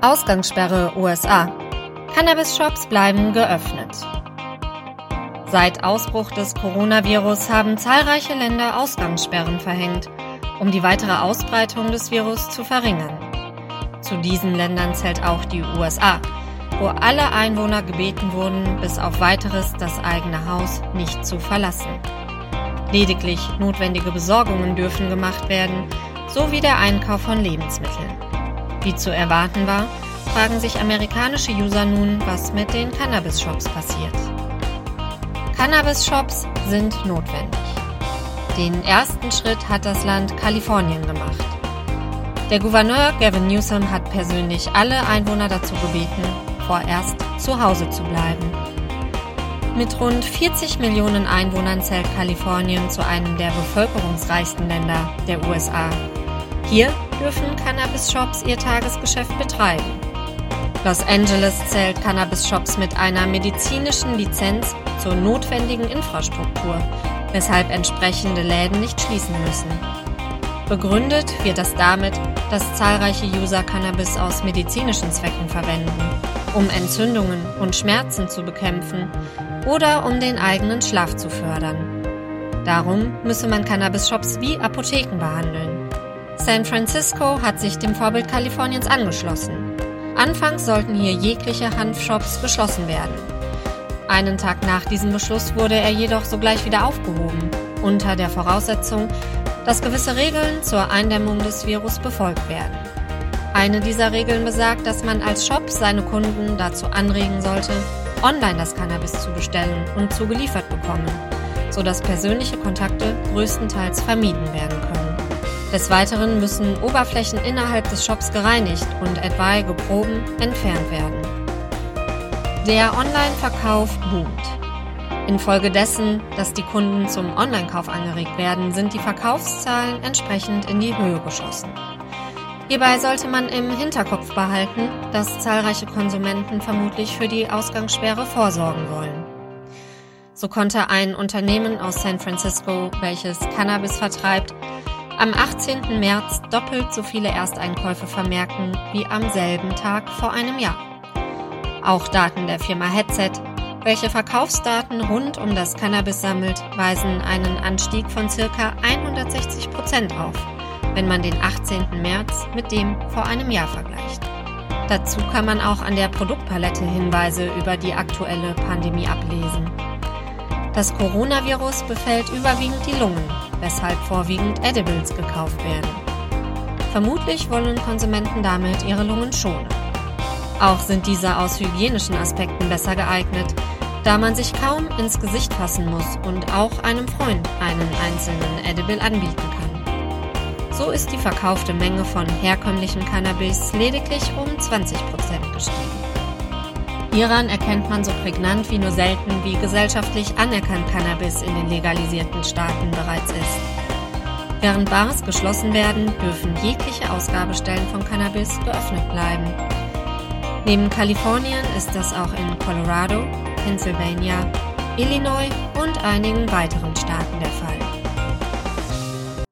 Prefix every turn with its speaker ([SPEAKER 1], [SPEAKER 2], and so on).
[SPEAKER 1] Ausgangssperre USA. Cannabis-Shops bleiben geöffnet. Seit Ausbruch des Coronavirus haben zahlreiche Länder Ausgangssperren verhängt, um die weitere Ausbreitung des Virus zu verringern. Zu diesen Ländern zählt auch die USA, wo alle Einwohner gebeten wurden, bis auf weiteres das eigene Haus nicht zu verlassen. Lediglich notwendige Besorgungen dürfen gemacht werden, sowie der Einkauf von Lebensmitteln. Wie zu erwarten war, fragen sich amerikanische User nun, was mit den Cannabis-Shops passiert. Cannabis-Shops sind notwendig. Den ersten Schritt hat das Land Kalifornien gemacht. Der Gouverneur Gavin Newsom hat persönlich alle Einwohner dazu gebeten, vorerst zu Hause zu bleiben. Mit rund 40 Millionen Einwohnern zählt Kalifornien zu einem der bevölkerungsreichsten Länder der USA. Hier dürfen Cannabis-Shops ihr Tagesgeschäft betreiben. Los Angeles zählt Cannabis-Shops mit einer medizinischen Lizenz zur notwendigen Infrastruktur, weshalb entsprechende Läden nicht schließen müssen. Begründet wird das damit, dass zahlreiche User Cannabis aus medizinischen Zwecken verwenden, um Entzündungen und Schmerzen zu bekämpfen oder um den eigenen Schlaf zu fördern. Darum müsse man Cannabis-Shops wie Apotheken behandeln. San Francisco hat sich dem Vorbild Kaliforniens angeschlossen. Anfangs sollten hier jegliche Hanfshops geschlossen werden. Einen Tag nach diesem Beschluss wurde er jedoch sogleich wieder aufgehoben, unter der Voraussetzung, dass gewisse Regeln zur Eindämmung des Virus befolgt werden. Eine dieser Regeln besagt, dass man als Shop seine Kunden dazu anregen sollte, online das Cannabis zu bestellen und zugeliefert bekommen, sodass persönliche Kontakte größtenteils vermieden werden können. Des Weiteren müssen Oberflächen innerhalb des Shops gereinigt und etwaige Proben entfernt werden. Der Online-Verkauf boomt. Infolgedessen, dass die Kunden zum Online-Kauf angeregt werden, sind die Verkaufszahlen entsprechend in die Höhe geschossen. Hierbei sollte man im Hinterkopf behalten, dass zahlreiche Konsumenten vermutlich für die Ausgangssperre vorsorgen wollen. So konnte ein Unternehmen aus San Francisco, welches Cannabis vertreibt, am 18. März doppelt so viele Ersteinkäufe vermerken wie am selben Tag vor einem Jahr. Auch Daten der Firma Headset, welche Verkaufsdaten rund um das Cannabis sammelt, weisen einen Anstieg von circa 160 Prozent auf wenn man den 18. März mit dem vor einem Jahr vergleicht. Dazu kann man auch an der Produktpalette Hinweise über die aktuelle Pandemie ablesen. Das Coronavirus befällt überwiegend die Lungen, weshalb vorwiegend Edibles gekauft werden. Vermutlich wollen Konsumenten damit ihre Lungen schonen. Auch sind diese aus hygienischen Aspekten besser geeignet, da man sich kaum ins Gesicht fassen muss und auch einem Freund einen einzelnen Edible anbieten kann. So ist die verkaufte Menge von herkömmlichem Cannabis lediglich um 20% gestiegen. Hieran erkennt man so prägnant wie nur selten, wie gesellschaftlich anerkannt Cannabis in den legalisierten Staaten bereits ist. Während Bars geschlossen werden, dürfen jegliche Ausgabestellen von Cannabis geöffnet bleiben. Neben Kalifornien ist das auch in Colorado, Pennsylvania, Illinois und einigen weiteren Staaten der Fall.